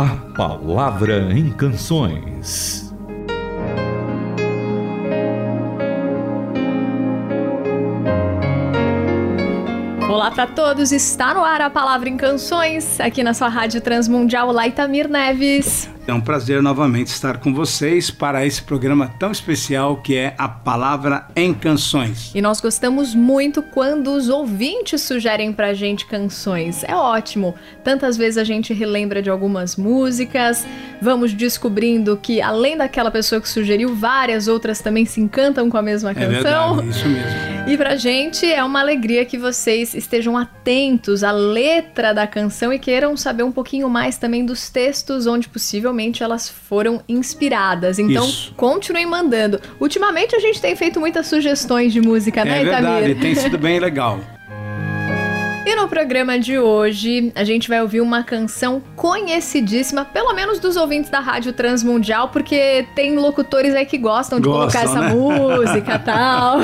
A Palavra em Canções. Olá para todos, está no ar a Palavra em Canções, aqui na sua Rádio Transmundial Laitamir Neves. É um prazer novamente estar com vocês para esse programa tão especial que é a Palavra em Canções. E nós gostamos muito quando os ouvintes sugerem pra gente canções. É ótimo. Tantas vezes a gente relembra de algumas músicas, vamos descobrindo que além daquela pessoa que sugeriu, várias outras também se encantam com a mesma canção. É verdade, isso mesmo. E pra gente é uma alegria que vocês estejam atentos à letra da canção e queiram saber um pouquinho mais também dos textos onde possivelmente elas foram inspiradas. Então, Isso. continuem mandando. Ultimamente a gente tem feito muitas sugestões de música, né, É verdade, Itamir? tem sido bem legal. E no programa de hoje, a gente vai ouvir uma canção conhecidíssima, pelo menos dos ouvintes da Rádio Transmundial, porque tem locutores aí que gostam de Gostam, colocar essa né? música e tal.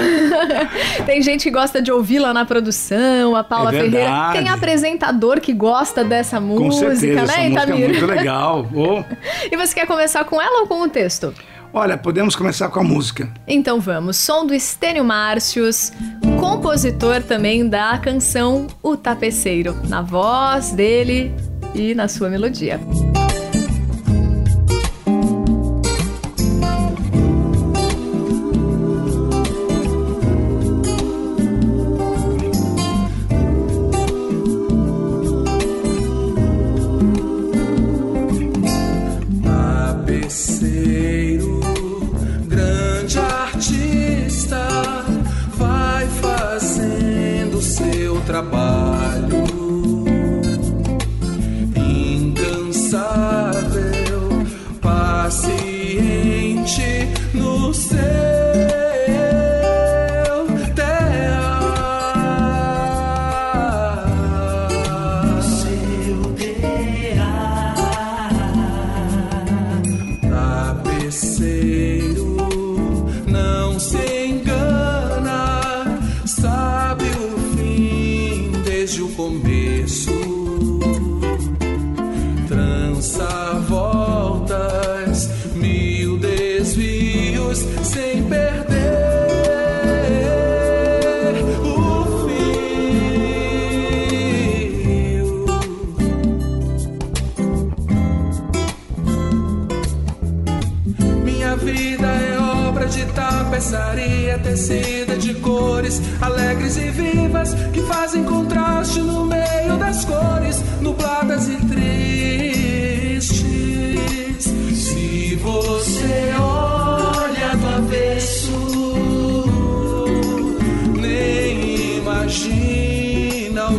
tem gente que gosta de ouvi-la na produção, a Paula É Ferreira. Tem apresentador que gosta dessa Com música, certeza, né, essa é Itamir? muito legal. Oh, E você quer começar com ela ou com o texto? olha, podemos começar com a música. Então vamos, som do Estênio Márcios, compositor também da canção O Tapeceiro, na voz dele e na sua melodia. Tapeceiro,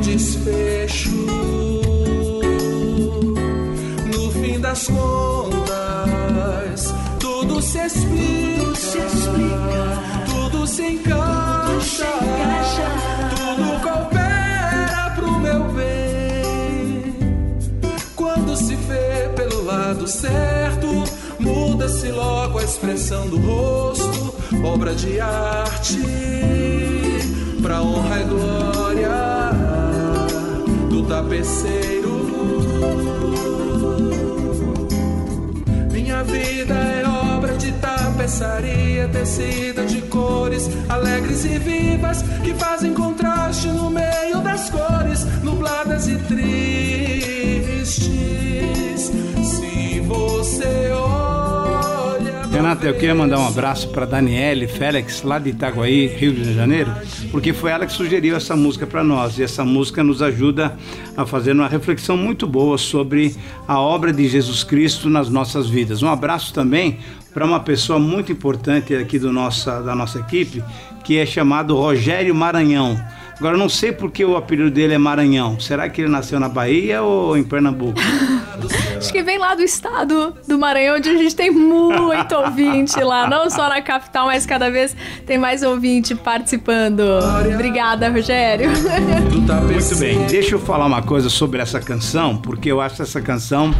desfecho. No fim das contas, tudo se explica, tudo se encaixa, tudo coopera pro meu bem. Quando se vê pelo lado certo, muda-se logo a expressão do rosto, obra de arte, pra honra e glória tapeceiro. Minha vida é obra de tapeçaria tecida de cores alegres e vivas que fazem contraste no meio das cores nubladas e tristes. Renata, eu queria mandar um abraço para Daniele Félix, lá de Itaguaí, Rio de Janeiro, porque foi ela que sugeriu essa música para nós. E essa música nos ajuda a fazer uma reflexão muito boa sobre a obra de Jesus Cristo nas nossas vidas. Um abraço também para uma pessoa muito importante aqui do nossa, da nossa equipe, que é chamado Rogério Maranhão. Agora, eu não sei porque o apelido dele é Maranhão. Será que ele nasceu na Bahia ou em Pernambuco? Acho que vem lá do estado do Maranhão, onde a gente tem muito ouvinte lá, não só na capital, mas cada vez tem mais ouvinte participando. Obrigada, Rogério. tapeceiro. Muito bem, deixa eu falar uma coisa sobre essa canção, porque eu acho que essa canção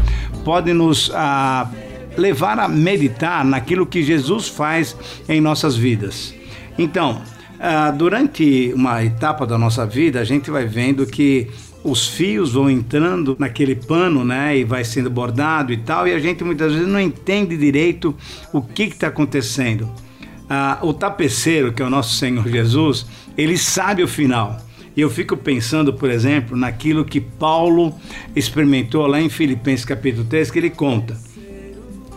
pode nos ah, levar a meditar naquilo que Jesus faz em nossas vidas. Então, ah, durante uma etapa da nossa vida, a gente vai vendo que os fios vão entrando naquele pano, né, e vai sendo bordado e tal, e a gente muitas vezes não entende direito o que está acontecendo. Ah, o tapeceiro, que é o nosso Senhor Jesus, ele sabe o final. E eu fico pensando, por exemplo, naquilo que Paulo experimentou lá em Filipenses capítulo 3, que ele conta.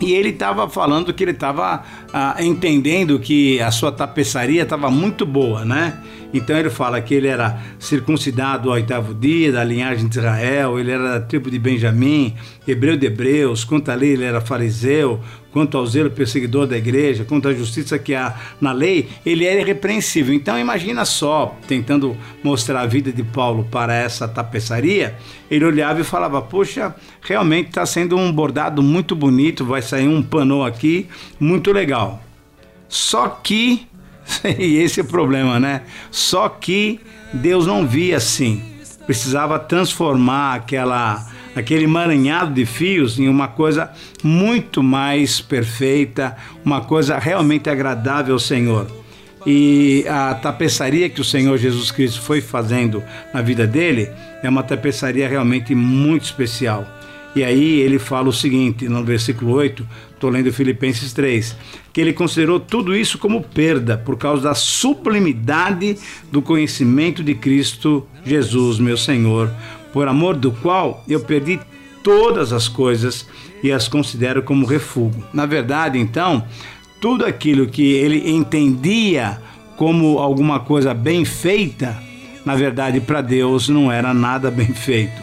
E ele estava falando que ele estava ah, entendendo que a sua tapeçaria estava muito boa, né? Então ele fala que ele era circuncidado ao oitavo dia, da linhagem de Israel, ele era da tribo de Benjamim, hebreu de hebreus, quanto à lei ele era fariseu, quanto ao zelo perseguidor da igreja, quanto à justiça que há na lei, ele era irrepreensível. Então imagina só, tentando mostrar a vida de Paulo para essa tapeçaria, ele olhava e falava: Poxa, realmente está sendo um bordado muito bonito, vai sair um pano aqui, muito legal. Só que e esse é o problema, né? Só que Deus não via assim. Precisava transformar aquela aquele emaranhado de fios em uma coisa muito mais perfeita, uma coisa realmente agradável ao Senhor. E a tapeçaria que o Senhor Jesus Cristo foi fazendo na vida dele é uma tapeçaria realmente muito especial. E aí ele fala o seguinte, no versículo 8, estou lendo Filipenses 3, que ele considerou tudo isso como perda por causa da sublimidade do conhecimento de Cristo Jesus, meu Senhor, por amor do qual eu perdi todas as coisas e as considero como refúgio. Na verdade, então, tudo aquilo que ele entendia como alguma coisa bem feita, na verdade, para Deus não era nada bem feito.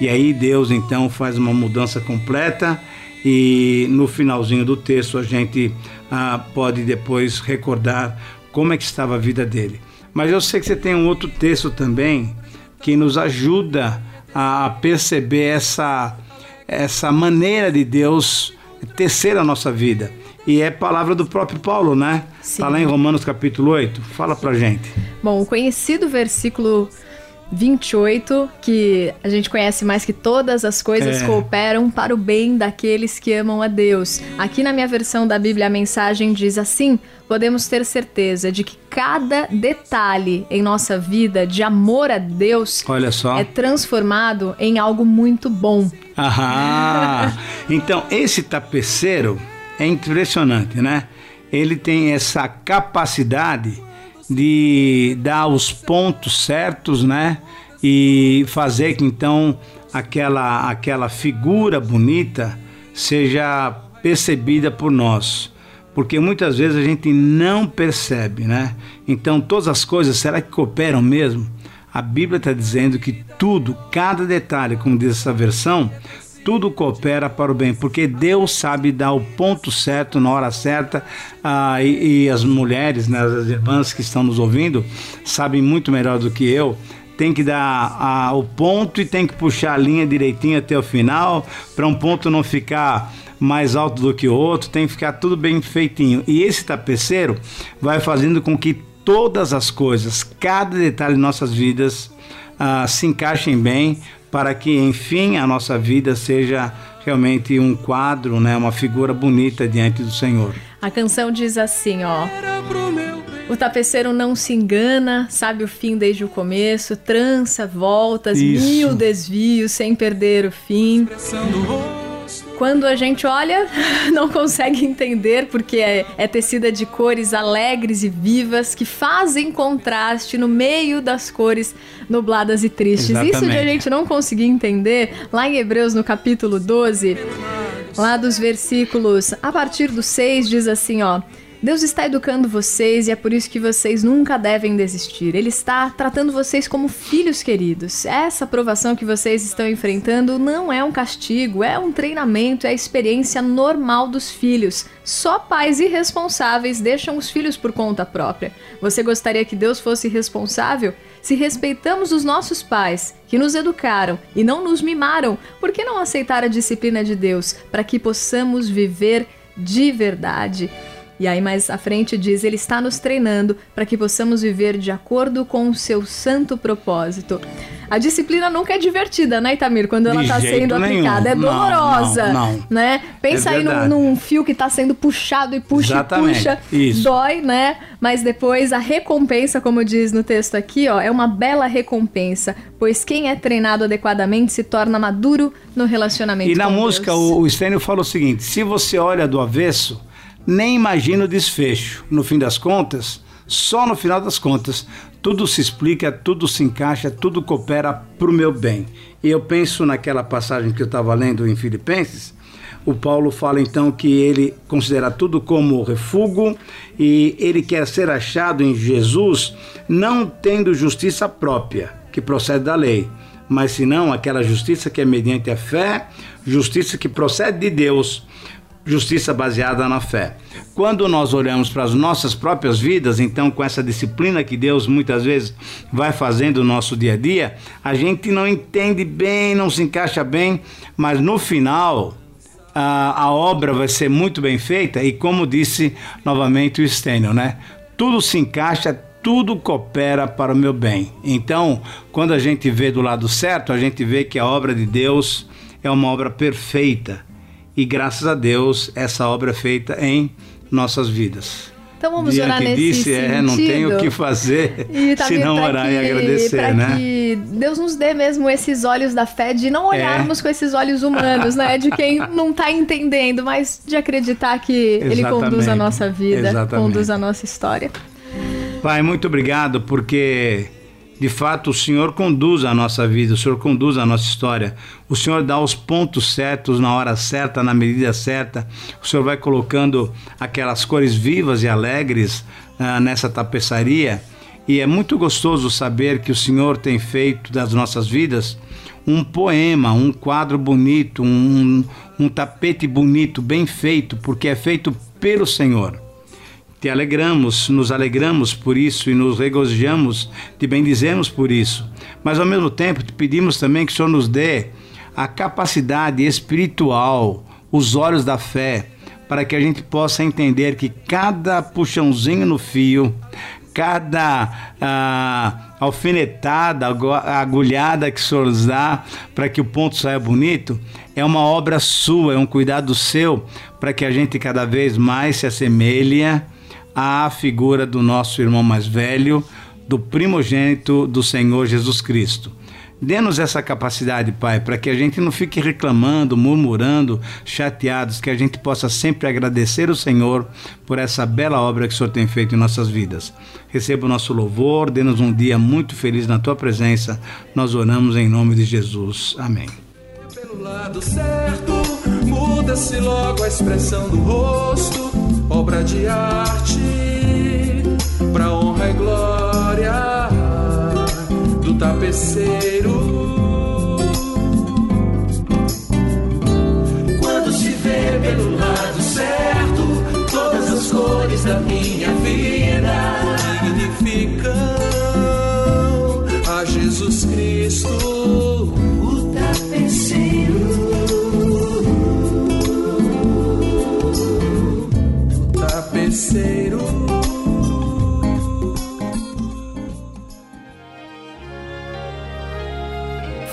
E aí Deus então faz uma mudança completa e no finalzinho do texto a gente ah, pode depois recordar como é que estava a vida dele. Mas eu sei que você tem um outro texto também que nos ajuda a perceber essa, essa maneira de Deus tecer a nossa vida. E é palavra do próprio Paulo, né? Está lá em Romanos capítulo 8. Fala pra gente. Bom, o conhecido versículo 28, que a gente conhece mais que todas as coisas é. cooperam para o bem daqueles que amam a Deus. Aqui na minha versão da Bíblia a mensagem diz assim: podemos ter certeza de que cada detalhe em nossa vida de amor a Deus é transformado em algo muito bom. Ah, então esse tapeceiro é impressionante, né? Ele tem essa capacidade de dar os pontos certos, né? E fazer que então aquela aquela figura bonita seja percebida por nós. Porque muitas vezes a gente não percebe, né? Então todas as coisas, será que cooperam mesmo? A Bíblia está dizendo que tudo, cada detalhe, como diz essa versão, tudo coopera para o bem, porque Deus sabe dar o ponto certo na hora certa ah, e, e, as mulheres, né, as irmãs que estão nos ouvindo, sabem muito melhor do que eu. Tem que dar ah, o ponto e tem que puxar a linha direitinho até o final, para um ponto não ficar mais alto do que o outro, tem que ficar tudo bem feitinho. E esse tapeceiro vai fazendo com que todas as coisas, cada detalhe de nossas vidas, ah, se encaixem bem para que, enfim, a nossa vida seja realmente um quadro, né, uma figura bonita diante do Senhor. A canção diz assim, ó: O tapeceiro não se engana, sabe o fim desde o começo, trança voltas, Isso. mil desvios sem perder o fim quando a gente olha, não consegue entender, porque é, é tecida de cores alegres e vivas que fazem contraste no meio das cores nubladas e tristes. Exatamente. Isso de a gente não conseguir entender, lá em Hebreus, no capítulo 12, lá dos versículos a partir do 6, diz assim: ó. Deus está educando vocês e é por isso que vocês nunca devem desistir. Ele está tratando vocês como filhos queridos. Essa aprovação que vocês estão enfrentando não é um castigo, é um treinamento, é a experiência normal dos filhos. Só pais irresponsáveis deixam os filhos por conta própria. Você gostaria que Deus fosse responsável? Se respeitamos os nossos pais, que nos educaram e não nos mimaram, por que não aceitar a disciplina de Deus para que possamos viver de verdade? E aí mais à frente diz: Ele está nos treinando para que possamos viver de acordo com o seu santo propósito. A disciplina nunca é divertida, né, Itamir? Quando ela está sendo nenhum. aplicada. É dolorosa. Não, não, né? Pensa é aí num, num, fio que está sendo puxado e puxa Exatamente. e puxa. Isso. Dói, né? Mas depois a recompensa, como diz no texto aqui, ó, é uma bela recompensa. Pois quem é treinado adequadamente se torna maduro no relacionamento. E na música, Deus. o, o Stênio fala o seguinte: se você olha do avesso, nem imagina o desfecho. No fim das contas, só no final das contas, tudo se explica, tudo se encaixa, tudo coopera para o meu bem. E eu penso naquela passagem que eu estava lendo em Filipenses. O Paulo fala então que ele considera tudo como refúgio e ele quer ser achado em Jesus, não tendo justiça própria, que procede da lei, mas senão aquela justiça que é mediante a fé, justiça que procede de Deus, justiça baseada na fé. Quando nós olhamos para as nossas próprias vidas, então com essa disciplina que Deus muitas vezes vai fazendo no nosso dia a dia, a gente não entende bem, não se encaixa bem, mas no final a, a obra vai ser muito bem feita e como disse novamente o Stênio, né? Tudo se encaixa, tudo coopera para o meu bem. Então, quando a gente vê do lado certo, a gente vê que a obra de Deus é uma obra perfeita e graças a Deus essa obra é feita em nossas vidas. Então vamos Diante orar nesse disso, sentido. é, não tenho o que fazer E também senão pra orar que, e agradecer, né? que Deus nos dê mesmo esses olhos da fé de não olharmos com esses olhos humanos, né? De quem não tá entendendo, mas de acreditar que Ele conduz a Exatamente. nossa vida, Exatamente. conduz a nossa história. Pai, muito obrigado porque de fato o Senhor conduz a nossa vida, o Senhor conduz a nossa história. O Senhor dá os pontos certos na hora certa, na medida certa. O Senhor vai colocando aquelas cores vivas e alegres ah, nessa tapeçaria. E é muito gostoso saber que o Senhor tem feito das nossas vidas um poema, um quadro bonito, um, um tapete bonito, bem feito, porque é feito pelo Senhor. Te alegramos, nos alegramos por isso e nos regozijamos, te bendizemos por isso. Mas ao mesmo tempo te pedimos também que o Senhor nos dê a capacidade espiritual, os olhos da fé, para que a gente possa entender que cada puxãozinho no fio, cada ah, alfinetada, agu- agulhada que o Senhor nos dá para que o ponto saia bonito, é uma obra sua, é um cuidado seu, para que a gente cada vez mais se assemelhe à figura do nosso irmão mais velho, do primogênito do Senhor Jesus Cristo. Dê-nos essa capacidade, Pai, para que a gente não fique reclamando, murmurando, chateados, que a gente possa sempre agradecer o Senhor por essa bela obra que o Senhor tem feito em nossas vidas. Receba o nosso louvor, dê-nos um dia muito feliz na tua presença. Nós oramos em nome de Jesus. Amém. Pelo lado certo, muda-se logo a expressão do rosto, obra de arte, tapeceiro. Quando se vê pelo lado certo, todas as cores da minha